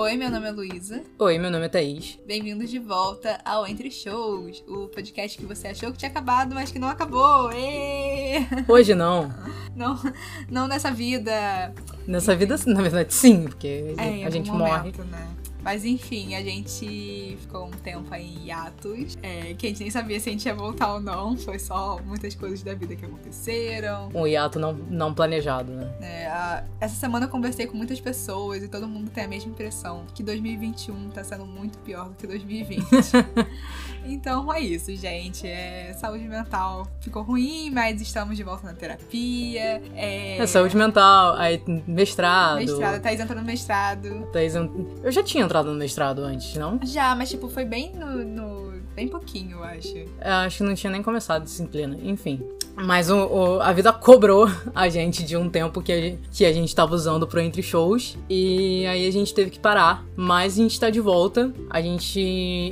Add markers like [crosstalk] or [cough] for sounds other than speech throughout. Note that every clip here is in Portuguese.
Oi, meu nome é Luísa. Oi, meu nome é Thaís. Bem-vindos de volta ao Entre Shows, o podcast que você achou que tinha acabado, mas que não acabou. Êêê! Hoje não. [laughs] Não, não nessa vida. Nessa vida, na verdade, sim, porque É, a gente morre. momento, né? Mas enfim, a gente ficou um tempo aí em hiatos, é, que a gente nem sabia se a gente ia voltar ou não. Foi só muitas coisas da vida que aconteceram. Um hiato não, não planejado, né? É, a- essa semana eu conversei com muitas pessoas e todo mundo tem a mesma impressão que 2021 tá sendo muito pior do que 2020. [laughs] então é isso, gente. É, saúde mental ficou ruim, mas estamos de volta na terapia. É, É saúde mental, aí mestrado. mestrado, Thaís entrou no mestrado. Thaís, Eu já tinha entrado no mestrado antes, não? Já, mas tipo, foi bem no. no- bem pouquinho, eu acho. Eu acho que não tinha nem começado a disciplina, enfim. Mas o, o- a vida cobrou a gente de um tempo que a, gente- que a gente tava usando pro entre shows. E aí a gente teve que parar. Mas a gente tá de volta. A gente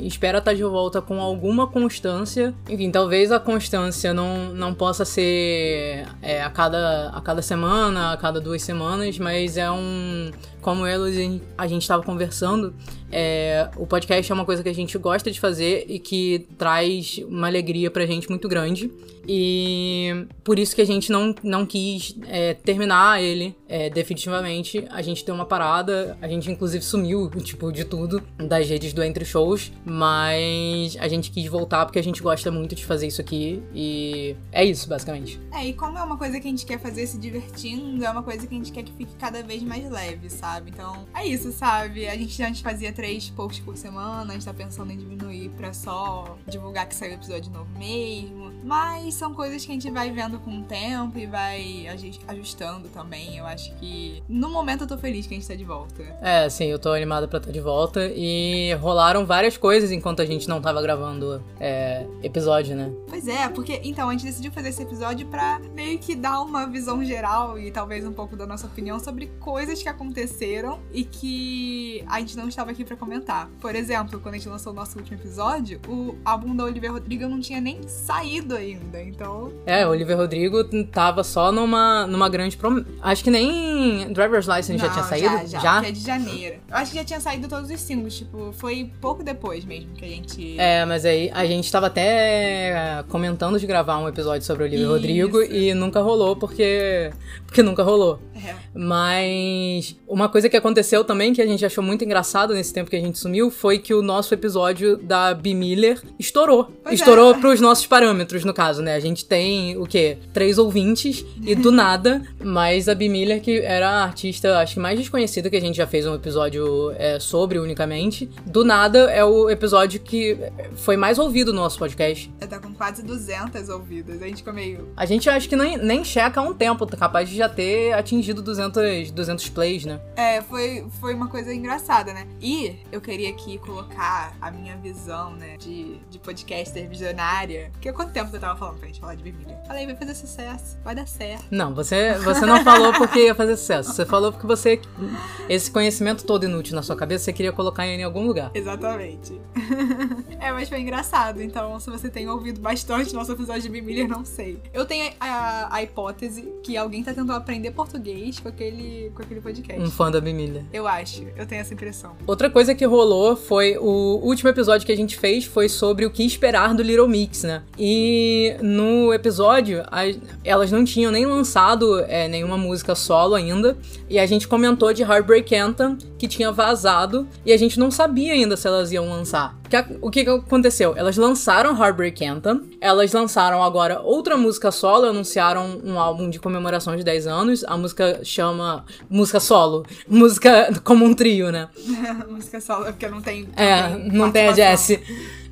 espera estar de volta com alguma constância. Enfim, talvez a constância não, não possa ser é, a, cada, a cada semana, a cada duas semanas, mas é um. Como eu e a gente tava conversando, é, o podcast é uma coisa que a gente gosta de fazer e que traz uma alegria pra gente muito grande. E por isso que a gente não, não quis é, terminar ele é, definitivamente. A gente deu uma parada, a gente inclusive sumiu, [laughs] tipo, de tudo, das redes do Entre Shows. Mas a gente quis voltar porque a gente gosta muito de fazer isso aqui. E é isso, basicamente. É, e como é uma coisa que a gente quer fazer se divertindo, é uma coisa que a gente quer que fique cada vez mais leve, sabe? Então, é isso, sabe? A gente antes fazia três posts por semana, a gente tá pensando em diminuir pra só divulgar que saiu episódio novo mesmo. Mas são coisas que a gente vai vendo com o tempo e vai aju- ajustando também. Eu acho que no momento eu tô feliz que a gente tá de volta. É, sim, eu tô animada pra estar de volta. E rolaram várias coisas enquanto a gente não tava gravando é, episódio, né? Pois é, porque então a gente decidiu fazer esse episódio pra meio que dar uma visão geral e talvez um pouco da nossa opinião sobre coisas que aconteceram e que a gente não estava aqui pra comentar. Por exemplo, quando a gente lançou o nosso último episódio, o álbum da Olivia Rodrigo não tinha nem saído ainda, então É, o Oliver Rodrigo tava só numa, numa grande prom... Acho que nem Driver's License já Não, tinha saído? Já, já, que é de janeiro. Eu acho que já tinha saído todos os singles, tipo, foi pouco depois mesmo que a gente. É, mas aí a gente tava até comentando de gravar um episódio sobre o Oliver Isso. Rodrigo e nunca rolou porque porque nunca rolou. É. Mas uma coisa que aconteceu também que a gente achou muito engraçado nesse tempo que a gente sumiu foi que o nosso episódio da B Miller estourou. Pois é. estourou pros nossos parâmetros, no caso, né? A gente tem o quê? Três ouvintes e do [laughs] nada, mas a B Miller, que era a artista, acho que mais desconhecida que a gente já fez um episódio é, sobre unicamente, do nada é o episódio que foi mais ouvido no nosso podcast. Já tá com quase 200 ouvidas. A gente ficou meio. A gente acho que nem, nem checa há um tempo, tá capaz de já ter atingido 200, 200 plays, né? É, foi, foi uma coisa engraçada, né? E eu queria aqui colocar a minha visão, né, de, de podcaster visionária. Porque há quanto tempo você tava falando pra gente falar de Bíblia? Falei, vai fazer sucesso, vai dar certo. Não, você, você não falou porque ia fazer sucesso. Você falou porque você. Esse conhecimento todo inútil na sua cabeça, você queria colocar em algum lugar. Exatamente. [laughs] é, mas foi engraçado. Então, se você tem ouvido bastante nosso episódio de Bíblia, não sei. Eu tenho a, a- a hipótese que alguém tá tentando aprender português com aquele, com aquele podcast. Um fã da Bimilha. Eu acho, eu tenho essa impressão. Outra coisa que rolou foi o último episódio que a gente fez foi sobre o que esperar do Little Mix, né? E no episódio elas não tinham nem lançado é, nenhuma música solo ainda e a gente comentou de Heartbreak Anthem que tinha vazado e a gente não sabia ainda se elas iam lançar. O que, aconteceu? Elas lançaram Heartbreak Anthem, elas lançaram agora outra música solo, anunciaram um álbum de comemoração de 10 anos. A música chama música solo, [laughs] música como um trio, né? [laughs] música solo, porque não tem. É, não tem a. Jessie.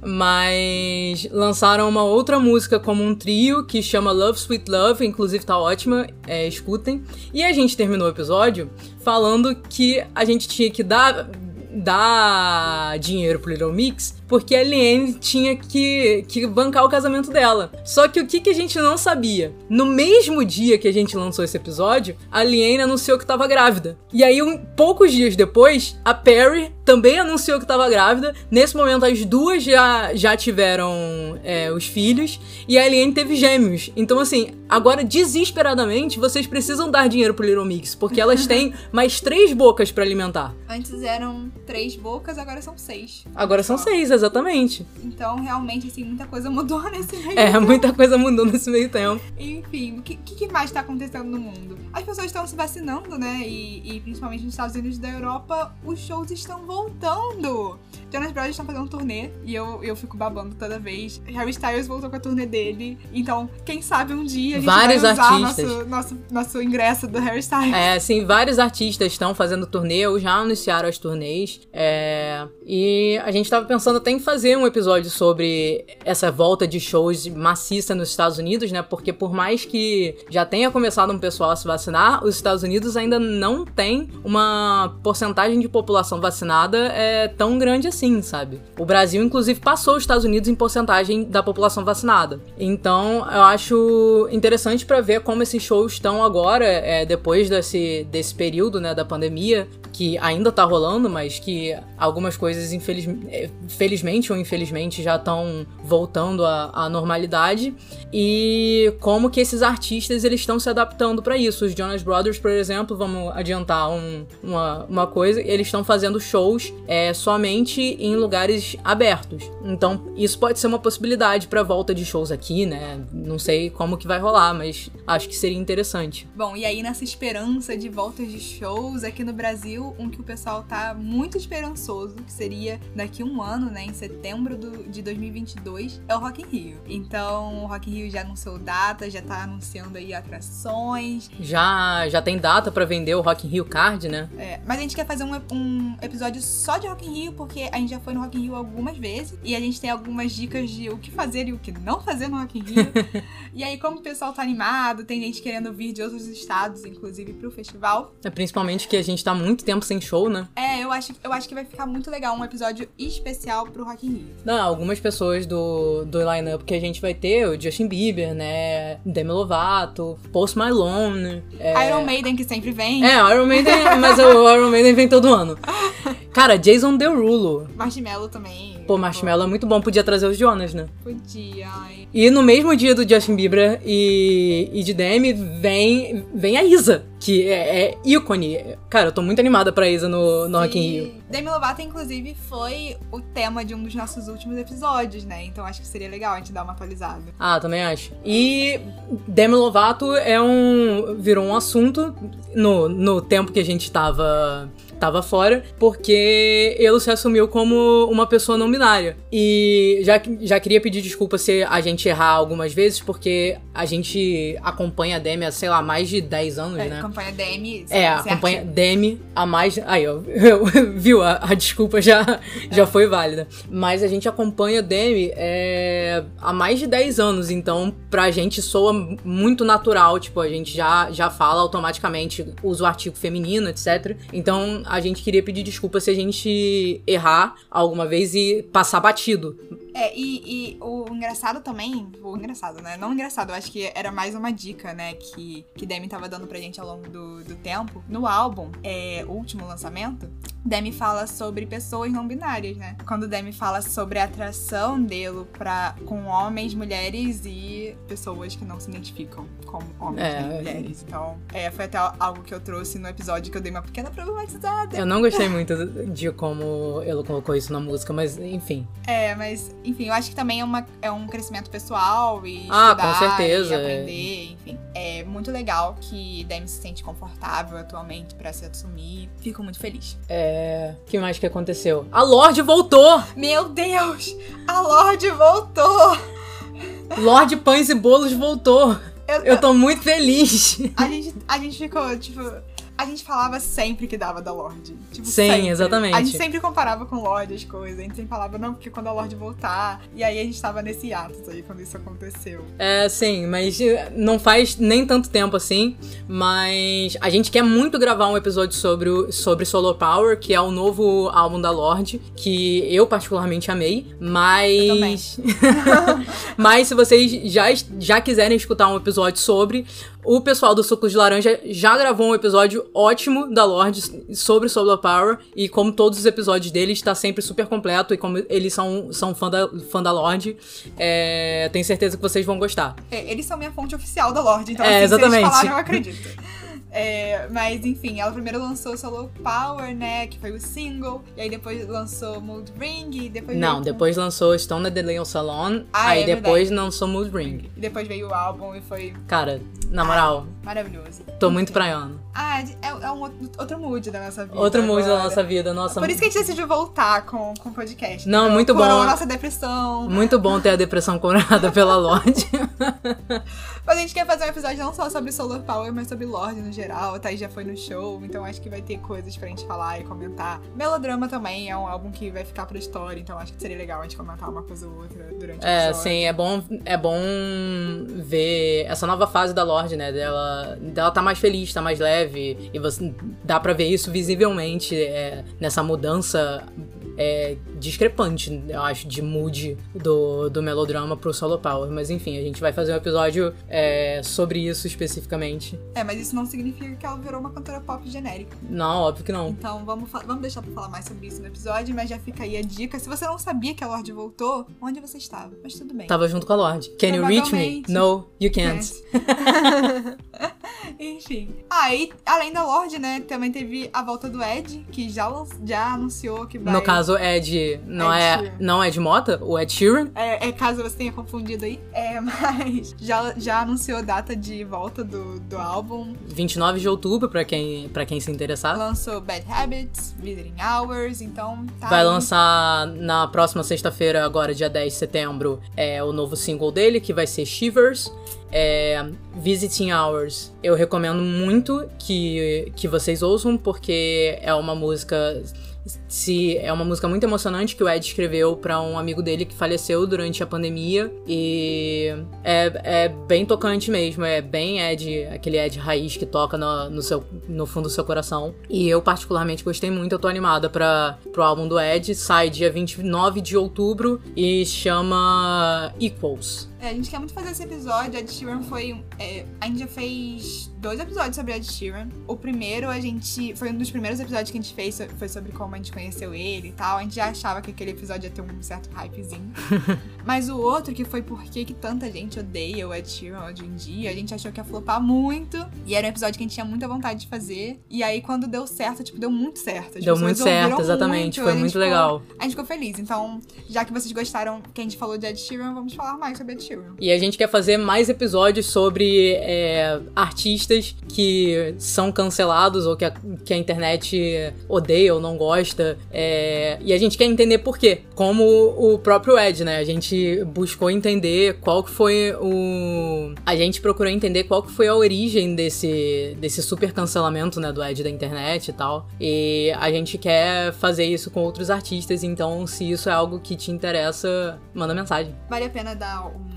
Mas lançaram uma outra música como um trio que chama Love Sweet Love, inclusive tá ótima, é, escutem. E a gente terminou o episódio falando que a gente tinha que dar, dar dinheiro pro Little Mix porque a Liane tinha que, que bancar o casamento dela. Só que o que, que a gente não sabia? No mesmo dia que a gente lançou esse episódio, a Liane anunciou que estava grávida. E aí, um, poucos dias depois, a Perry também anunciou que estava grávida. Nesse momento, as duas já, já tiveram é, os filhos e a Liane teve gêmeos. Então, assim, agora desesperadamente vocês precisam dar dinheiro pro Little Mix, porque elas [laughs] têm mais três bocas para alimentar. Antes eram três bocas, agora são seis. Agora são seis, exatamente. Então, realmente, assim, muita coisa mudou [laughs] nesse meio É, tempo. muita coisa mudou nesse meio tempo. Enfim, o que, que mais tá acontecendo no mundo? As pessoas estão se vacinando, né? E, e principalmente nos Estados Unidos e da Europa, os shows estão voltando. Jonas Brothers estão fazendo um turnê e eu, eu fico babando toda vez. Harry Styles voltou com a turnê dele. Então, quem sabe um dia a gente Vários vai usar artistas. nosso, nosso, nosso ingresso do Harry Styles. É, assim, vários artistas estão fazendo turnê ou já anunciaram as turnês. É, e a gente tava pensando até em fazer um episódio sobre essa volta de shows maciça nos Estados Unidos, né? Porque por mais que já tenha começado um pessoal a se vacinar, os Estados Unidos ainda não tem uma porcentagem de população vacinada é, tão grande assim, sabe? O Brasil, inclusive, passou os Estados Unidos em porcentagem da população vacinada. Então, eu acho interessante pra ver como esses shows estão agora, é, depois desse, desse período, né, da pandemia, que ainda tá rolando, mas que algumas coisas, infeliz, é, felizmente ou infelizmente, já estão voltando à, à normalidade. E como que esses artistas, eles estão se adaptando pra isso. Os Jonas Brothers, por exemplo, vamos adiantar um- uma, uma coisa, eles estão fazendo shows é, somente em lugares abertos. Então, isso pode ser uma possibilidade pra volta de shows aqui, né? Não sei como que vai rolar, mas acho que seria interessante. Bom, e aí nessa esperança de voltas de shows aqui no Brasil, um que o pessoal tá muito esperançoso, que seria daqui um ano, né, em setembro do- de 2022, é o Rock in Rio. Então, o Rock in Rio já anunciou data, já tá anunciando aí atrações. Já, já tem data pra vender o Rock in Rio Card, né? É, mas a gente quer fazer um, um episódio só de Rock in Rio, porque a gente já foi no Rock in Rio algumas vezes e a gente tem algumas dicas de o que fazer e o que não fazer no Rock in Rio. [laughs] e aí, como o pessoal tá animado, tem gente querendo vir de outros estados, inclusive, pro festival. É principalmente que a gente tá muito tempo sem show, né? É, eu acho, eu acho que vai ficar muito legal um episódio especial pro Rock in Rio. Não, algumas pessoas do, do line-up que a gente vai ter, o Justin Bieber, né? Demi Lovato, Post Malone. É, Iron Maiden, que sempre vem. é, Iron Maiden, [laughs] mas o Iron Maiden vem todo ano. Cara, Jason Derulo. Marshmello também. Pô, Marshmello é muito bom, podia trazer os Jonas, né? Podia, ai. E no mesmo dia do Justin Bieber e, e de Demi, vem, vem a Isa, que é, é ícone. Cara, eu tô muito animada pra Isa no, no Rock in Rio. Sim. Demi Lovato, inclusive, foi o tema de um dos nossos últimos episódios, né? Então acho que seria legal a gente dar uma atualizada. Ah, também acho. E Demi Lovato é um. virou um assunto no, no tempo que a gente tava. Tava fora, porque ele se assumiu como uma pessoa não binária. E já, já queria pedir desculpa se a gente errar algumas vezes, porque a gente acompanha a Demi há, sei lá, mais de 10 anos, É, né? Campanha Demi. É, acompanha Demi há mais. Aí, ó, [laughs] viu? A, a desculpa já, já foi válida. Mas a gente acompanha Demi é, há mais de 10 anos, então pra gente soa muito natural. Tipo, a gente já, já fala automaticamente, usa o artigo feminino, etc. Então a gente queria pedir desculpa se a gente errar alguma vez e passar batido. É, e, e o engraçado também, o engraçado, né? Não engraçado, eu acho que era mais uma dica, né, que, que Demi tava dando pra gente ao longo do, do tempo. No álbum, é, último lançamento, Demi fala sobre pessoas não binárias, né? Quando Demi fala sobre a atração dele pra, com homens, mulheres e pessoas que não se identificam como homens É. nem mulheres. Então, é, foi até algo que eu trouxe no episódio que eu dei uma pequena problematizada. Eu não gostei muito de como ele colocou isso na música, mas enfim. É, mas, enfim, eu acho que também é, uma, é um crescimento pessoal e Ah, com estudar certeza, e é. aprender, enfim. É muito legal que Demi se sente confortável atualmente pra se assumir. Fico muito feliz. É. O que mais que aconteceu? A Lorde voltou! Meu Deus! A Lorde voltou! Lorde Pães e Bolos voltou! Eu- Eu tô muito feliz! a, gente, a gente ficou, tipo... a gente falava sempre que dava da Lorde. Tipo, Sim, sempre. exatamente. A gente sempre comparava com Lorde as coisas. A gente sempre falava, não, porque quando a Lorde voltar. E aí a gente tava nesse ato aí quando isso aconteceu. É, sim, mas eh, não faz nem tanto tempo assim. Mas a gente quer muito gravar um episódio sobre, o, sobre Solar Power, que é o novo álbum da Lorde, que eu particularmente amei. Mas. [laughs] [laughs] mas se vocês já, já quiserem escutar um episódio sobre, o pessoal do Sucos de Laranja já gravou um episódio ótimo da Lorde sobre Solar Power. E como todos os episódios deles, está sempre super completo. E como eles são, são fã, da, fã da Lorde, é, tenho certeza que vocês vão gostar. É, eles são minha fonte oficial da Lorde, então É, assim, exatamente. se eles falaram, eu acredito. [laughs] É, mas enfim, ela primeiro lançou Solo Power, né? Que foi o single. E aí depois lançou Mood Ring. E depois Não, veio depois lançou Stone the Leon Salon. Ah, aí é depois lançou Mood Ring. E depois veio o álbum e foi Cara, na moral, maravilhoso. tô muito praiano. Ah, é, é um outro, mood da nossa vida. Outro mood da agora. nossa vida, nossa. Por isso que a gente decidiu voltar com, com o podcast. Não, Então, muito bom. a nossa depressão. Muito bom ter a depressão curada pela Lorde. [laughs] Mas a gente quer fazer um episódio não só sobre Solar Power, mas sobre Lorde no geral. A Thaís já foi no show, então acho que vai ter coisas pra gente falar e comentar. Melodrama também é um álbum que vai ficar pra história, então acho que seria legal a gente comentar uma coisa ou outra durante o É, sim, é bom, é bom ver essa nova fase da Lorde, né? Dela, dela tá mais feliz, tá mais leve. E você dá pra ver isso visivelmente é, nessa mudança é, discrepante, eu acho, de mood do, do melodrama pro solo power. Mas enfim, a gente vai fazer um episódio é, sobre isso especificamente. É, mas isso não significa que ela virou uma cantora pop genérica. Não, óbvio que não. Então vamos, vamos deixar pra falar mais sobre isso no episódio, mas já fica aí a dica. Se você não sabia que a Lorde voltou, onde você estava? Mas tudo bem. Tava junto com a Lorde. Can you reach me? No, you can't. [laughs] Enfim. Ah, e além da Lorde, né, também teve a volta do Ed, que já, já anunciou que vai. No caso, Ed não Ed é, Sheeran. não é de Mota, o Ed Sheeran. É, é, caso você tenha confundido aí. É, [laughs] mas já, já anunciou a data de volta do, do álbum. 29 de outubro, pra quem, pra quem se interessar. Lançou Bad Habits, Visiting Hours, então tá. Vai aí. lançar na próxima sexta-feira, agora dia 10 de setembro, é o novo single dele, que vai ser Shivers. É, Visiting Hours. Eu recomendo muito que, que vocês ouçam, porque é uma música. Se é uma música muito emocionante que o Ed escreveu pra um amigo dele que faleceu durante a pandemia e é, é bem tocante mesmo, é bem Ed, aquele Ed raiz que toca no, no, seu, no fundo do seu coração. E eu particularmente gostei muito, eu tô animada para pro álbum do Ed, sai dia 29 de outubro e chama Equals. É, a gente quer muito fazer esse episódio. Ed Sheeran foi. é, a gente já fez dois episódios sobre Ed Sheeran. O primeiro, a gente. Foi um dos primeiros episódios que a gente fez. Foi sobre como a gente conheceu ele e tal. A gente já achava que aquele episódio ia ter um certo hypezinho. [laughs] Mas o outro, que foi por que tanta gente odeia o Ed Sheeran hoje em dia, a gente achou que ia flopar muito. E era um episódio que a gente tinha muita vontade de fazer. E aí, quando deu certo, tipo, deu muito certo. As Deu muito certo, exatamente, muito, foi muito ficou- legal. A gente ficou feliz. Então, já que vocês gostaram que a gente falou de Ed Sheeran, vamos falar mais sobre Ed Sheeran. E a gente quer fazer mais episódios sobre é, artistas que são cancelados ou que a, que a internet odeia ou não gosta. É, e a gente quer entender por quê. Como o próprio Ed, né? A gente buscou entender qual que foi o. A gente procurou entender qual que foi a origem desse, desse super cancelamento, né? Do Ed da internet e tal. E a gente quer fazer isso com outros artistas. Então, se isso é algo que te interessa, manda mensagem. Vale a pena dar um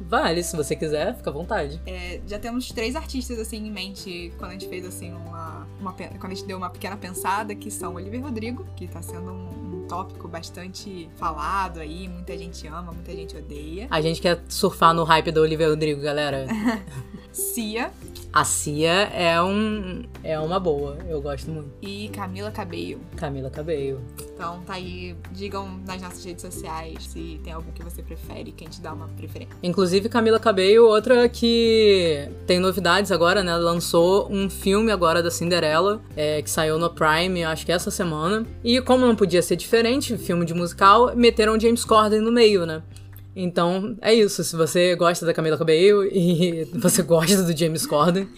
Vale, se você quiser, fica à vontade. É, já temos três artistas assim em mente quando a gente fez assim uma, uma quando a gente deu uma pequena pensada que são Oliver Rodrigo que tá sendo um, um tópico bastante falado aí muita gente ama muita gente odeia A gente quer surfar no hype do Olivia Rodrigo, galera. [laughs] Cia A Cia é um é uma boa, eu gosto muito. e Camila Cabello Camila Cabello. Então tá aí digam nas nossas redes sociais se tem algum que você prefere que a gente dá uma preferência Inclusive Camila Cabello, outra que tem novidades agora, né? Lançou um filme agora da Cinderela, é, que saiu no Prime, acho que essa semana. E como não podia ser diferente, filme de musical, meteram James Corden no meio, né? Então, é isso. Se você gosta da Camila Cabello e [laughs] você gosta do James Corden,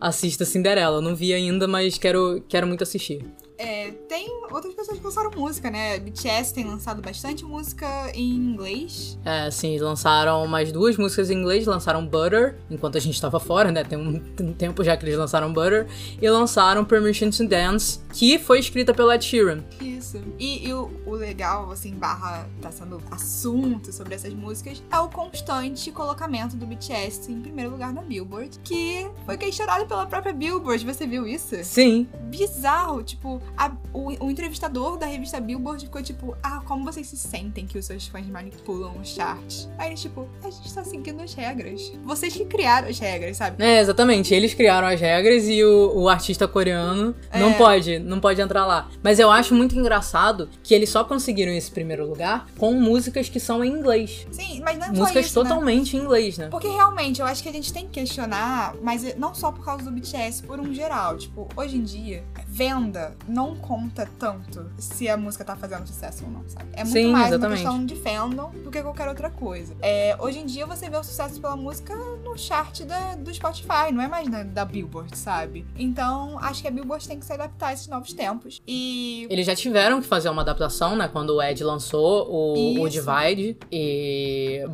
assista Cinderela. Eu não vi ainda, mas quero, quero muito assistir. É, tem outras pessoas que lançaram música, né? BTS tem lançado bastante música em inglês. É, sim, lançaram mais duas músicas em inglês, lançaram Butter, enquanto a gente tava fora, né? Tem um, tem um tempo já que eles lançaram Butter, e lançaram Permission to Dance, que foi escrita pela Ed Sheeran. Isso. E, e o, o legal, assim, barra tá sendo assunto sobre essas músicas, é o constante colocamento do BTS em primeiro lugar na Billboard, que foi questionado pela própria Billboard. Você viu isso? Sim. Bizarro. Tipo, a- o, o entrevistador da revista Billboard ficou tipo, ah, como vocês se sentem que os seus fãs manipulam os charts? Aí eles, tipo, a gente tá seguindo as regras. Vocês que criaram as regras, sabe? É, exatamente. Eles criaram as regras e o, o artista coreano não É. pode, não pode entrar lá. Mas eu acho muito engraçado que eles só conseguiram esse primeiro lugar com músicas que são em inglês. Sim, mas não é músicas isso, né? totalmente em inglês, né? Porque realmente, eu acho que a gente tem que questionar, mas não só por causa do BTS, por um geral. Tipo, hoje em dia, venda não conta tanto se a música tá fazendo sucesso ou não, sabe? É muito Sim, mais exatamente. uma questão de fandom do que qualquer outra coisa. É, hoje em dia, você vê o sucesso pela música no chart da, do Spotify, não é mais na- da Billboard, sabe? Então, acho que a Billboard tem que se adaptar a esses novos tempos. E Eles já tiveram que fazer uma adaptação, né? Quando o Ed lançou o, o. Divide. E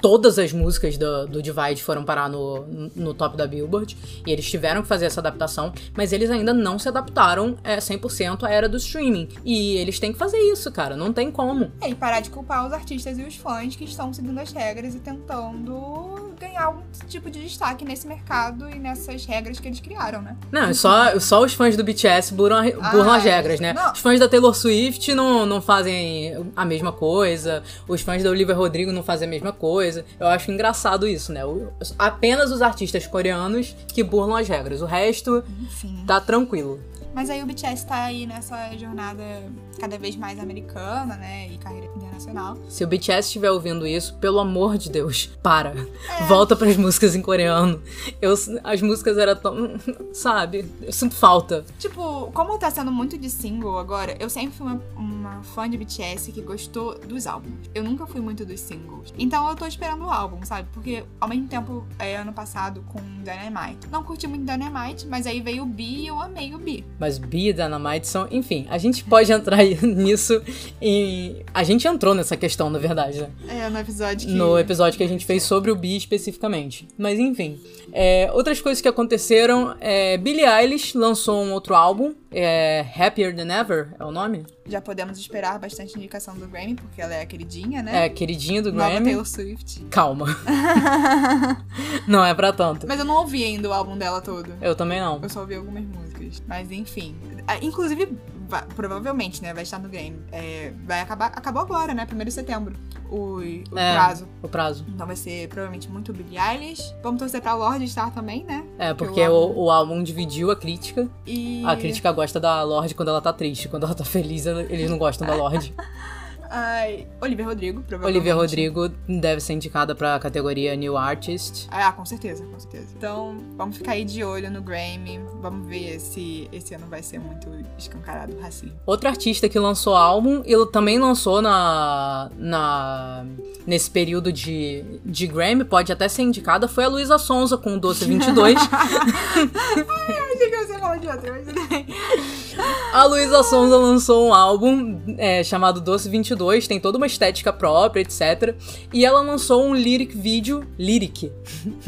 todas as músicas do, do Divide foram parar no, no top da Billboard. E eles tiveram que fazer essa adaptação. Mas eles ainda não se adaptaram é, 100% à era do streaming. E eles têm que fazer isso, cara. Não tem como. É, e parar de culpar os artistas e os fãs que estão seguindo as regras e tentando ganhar algum tipo de destaque nesse mercado e nessas regras que eles criaram, né? Não, é só, só os fãs do BTS burlam, a- burlam Ah, as regras, né? não. Os fãs da Taylor Swift não, não fazem a mesma coisa, os fãs da Olivia Rodrigo não fazem a mesma coisa. Eu acho engraçado isso, né? Apenas os artistas coreanos que burlam as regras. O resto Enfim. tá tranquilo. Mas aí o BTS tá aí nessa jornada cada vez mais americana, né? E carreira internacional. Se o BTS estiver ouvindo isso, pelo amor de Deus, para. É. Volta pras músicas em coreano. Eu, as músicas eram tão. Sabe? Eu sinto falta. Tipo, como tá sendo muito de single agora, eu sempre fui uma, uma fã de BTS que gostou dos álbuns. Eu nunca fui muito dos singles. Então eu tô esperando o álbum, sabe? Porque ao mesmo tempo, é, ano passado com Dynamite. Não curti muito Dynamite, mas aí veio o B e eu amei o B. Mas Bee e Dynamite são. Enfim, a gente pode entrar [laughs] nisso e. A gente entrou nessa questão, na verdade, né? É, no episódio que. No episódio que a gente fez sobre o Bee especificamente. Mas enfim. É, outras coisas que aconteceram. É, Billie Eilish lançou um outro álbum. É, Happier Than Ever é o nome? Já podemos esperar bastante indicação do Grammy, porque ela é a queridinha, né? É, queridinha do Nova Grammy. Taylor Swift. Calma. [laughs] Não é pra tanto. Mas eu não ouvi ainda o álbum dela todo. Eu também não. Eu só ouvi algumas músicas. Mas enfim. Ah, Inclusive, vai- provavelmente, né? Vai estar no Grammy. É, vai acabar. Acabou agora, né? 1 de setembro. O, o É. prazo. O prazo. Então vai ser provavelmente muito Billie Eilish. Vamos torcer pra Lorde estar também, né? É, Que porque o o, álbum- o álbum dividiu a crítica. E. A crítica gosta da Lorde quando ela tá triste. Quando ela tá feliz, eles não gostam da Lorde. [laughs] Ai, Olivia Rodrigo, provavelmente. Olivia Rodrigo deve ser indicada pra categoria New Artist. Ah, com certeza, com certeza. Então, vamos ficar aí de olho no Grammy. Vamos ver se esse ano vai ser muito escancarado o racismo. Outra artista que lançou álbum, ele também lançou na, na nesse período de, de Grammy, pode até ser indicada, foi a Luísa Sonza com o Doce 22. Eu [laughs] achei que você falar de outra, mas tudo bem. A Luísa Sonza lançou um álbum é, chamado Doce 22, tem toda uma estética própria, etc. E ela lançou um lyric vídeo, lyric.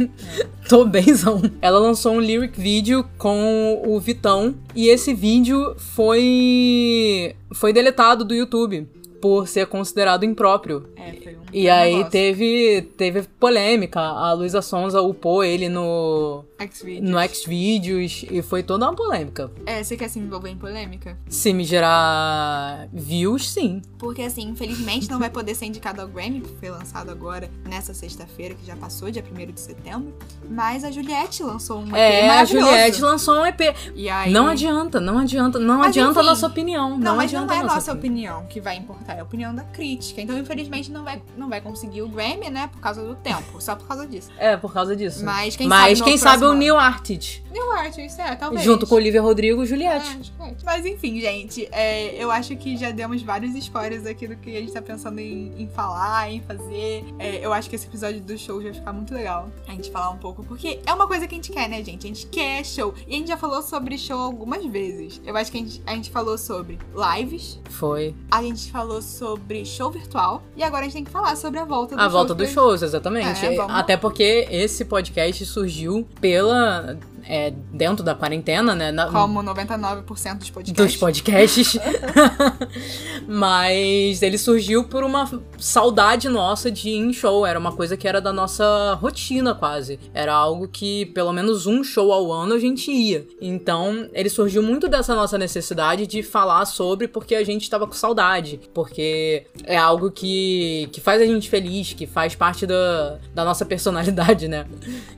[laughs] Tô benzão. Ela lançou um lyric vídeo com o Vitão e esse vídeo foi foi deletado do YouTube por ser considerado impróprio. É, foi um. E aí negócio. teve, teve polêmica. A Luísa Sonza upou ele no, Xvideos. no Xvideos e foi toda uma polêmica. É, você quer se envolver em polêmica? Se me gerar views, sim. Porque, assim, infelizmente não vai poder ser indicado ao Grammy, porque foi lançado agora nessa sexta-feira, que já passou, dia 1 de setembro. Mas a Juliette lançou um EP É, a. Juliette lançou um EP. E aí... Não adianta, não adianta, não Mas, adianta a enfim. nossa opinião. Não, Não, mas não adianta é a nossa nossa opinião que vai importar é a opinião da crítica. Então, infelizmente, não vai, não vai conseguir o Grammy, né? Por causa do tempo. Só por causa disso. É, por causa disso. Mas quem Mas sabe quem sabe o Neil Artist. New Artist, é, talvez. Junto com Olivia Rodrigo e Juliette. É, é. Mas enfim, gente, é, eu acho que já demos vários spoilers aqui do que a gente tá pensando em, em falar, em fazer. É, eu acho que esse episódio do show vai ficar muito legal a gente falar um pouco, porque é uma coisa que a gente quer, né, gente? A gente quer show. E a gente já falou sobre show algumas vezes. Eu acho que a gente, a gente falou sobre lives, Foi. a gente falou sobre show virtual, e agora a gente tem que falar sobre a volta do A show volta dos shows, exatamente. É, vamos- Até porque esse podcast surgiu pela. É, dentro da quarentena, né? na- Como 99% dos podcasts. dos podcasts. [laughs] Mas ele surgiu por uma saudade nossa de ir em show. Era uma coisa que era da nossa rotina, quase. Era algo que, pelo menos um show ao ano, a gente ia. Então, ele surgiu muito dessa nossa necessidade de falar sobre porque a gente tava com saudade. Porque é algo que, que faz a gente feliz, que faz parte da, da nossa personalidade, né?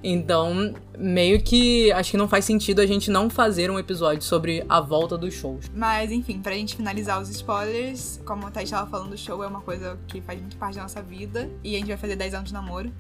Então, meio que acho que não faz sentido a gente não fazer um episódio sobre a volta dos shows. Mas enfim, pra gente finalizar os spoilers, como a Thaís tava falando, o show é uma coisa que faz muito parte da nossa vida. E a gente vai fazer 10 anos de namoro.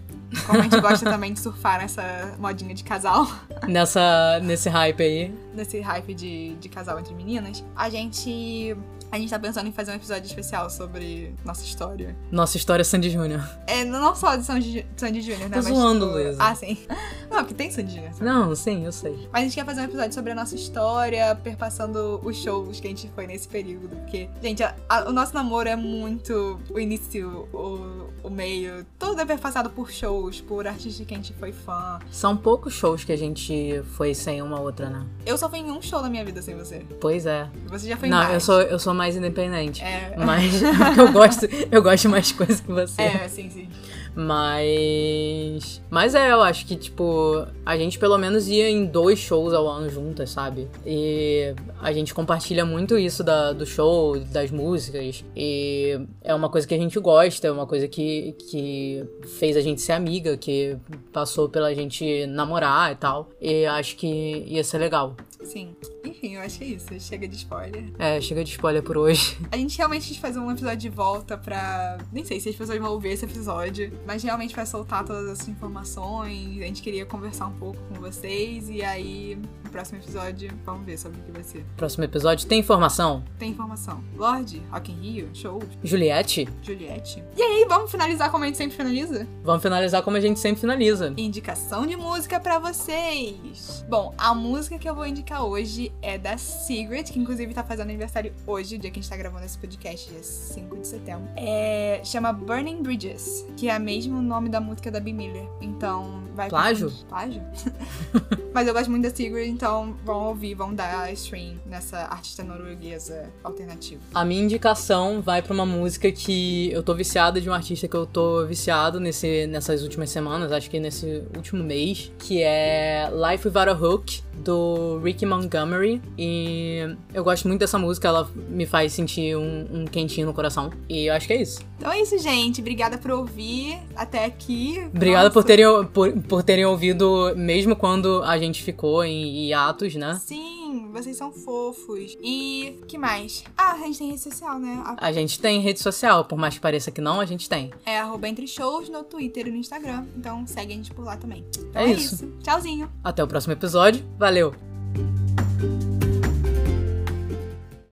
Como a gente gosta [laughs] também de surfar nessa modinha de casal, Nessa, nesse hype aí. nesse hype de, de casal entre meninas, a gente. A gente tá pensando em fazer um episódio especial sobre nossa história. Nossa história é Sandy Júnior. É, não só de Sandy, Sandy Júnior, né? Tô zoando, tipo... Luísa. Ah, sim. [laughs] Não, porque tem Sandy Júnior. Não, sim, eu sei. Mas a gente quer fazer um episódio sobre a nossa história, perpassando os shows que a gente foi nesse período. Porque, gente, a- a- o nosso namoro é muito o início, o, o meio. Tudo é perpassado por shows, por artistas que a gente foi fã. São poucos shows que a gente foi sem uma outra, né? Eu só fui em um show na minha vida sem você. Pois é. Você já foi em Não, eu sou, eu sou mais independente. É, Mas [laughs] eu gosto, eu gosto de mais coisas que você. é, sim, sim. Mas. Mas é, eu acho que, tipo, a gente pelo menos ia em dois shows ao ano juntas, sabe? E a gente compartilha muito isso da, do show, das músicas. E é uma coisa que a gente gosta, é uma coisa que, que fez a gente ser amiga, que passou pela gente namorar e tal. E acho que ia ser legal. Sim. Enfim, eu acho que é isso. Chega de spoiler. É, chega de spoiler por hoje. [laughs] A gente realmente quis fazer um episódio de volta pra. Nem sei se as pessoas vão ouvir esse episódio, mas realmente vai soltar todas essas informações. A gente queria conversar um pouco com vocês e aí no próximo episódio vamos ver sobre o que vai ser. Próximo episódio tem informação. Tem informação. Lorde, Rock in Rio, show, Juliette, Juliette. E aí, vamos finalizar como a gente sempre finaliza? vamos finalizar como a gente sempre finaliza. Indicação de música pra vocês. Bom, a música que eu vou indicar hoje é da Secret, que inclusive tá fazendo aniversário hoje, o dia que a gente tá gravando esse podcast, dia 5 de setembro. É, chama Burning Bridges, que é mesmo o nome da música da B. Miller. Então, vai Plágio? Plágio? [laughs] Mas eu gosto muito da Secret, então vão ouvir, vão dar stream nessa artista norueguesa alternativa. A minha indicação vai pra uma música que eu tô viciada de um artista que eu tô viciado nesse, nessas últimas semanas, acho que nesse último mês, que é Life Without a Hook, do Ricky Montgomery. E eu gosto muito dessa música, ela me faz sentir um, um quentinho no coração. E eu acho que é isso. Então é isso, gente. Obrigada por ouvir até aqui. Obrigada Nossa. por terem, por, por terem ouvido, mesmo quando a gente ficou em hiatos, né? Sim, vocês são fofos. E que mais? Ah, a gente tem rede social, né? A- A gente tem rede social, por mais que pareça que não, a gente tem. É arroba entre shows no Twitter e no Instagram. Então segue a gente por lá também. Então É é, isso. isso. Tchauzinho. Até o próximo episódio. Valeu!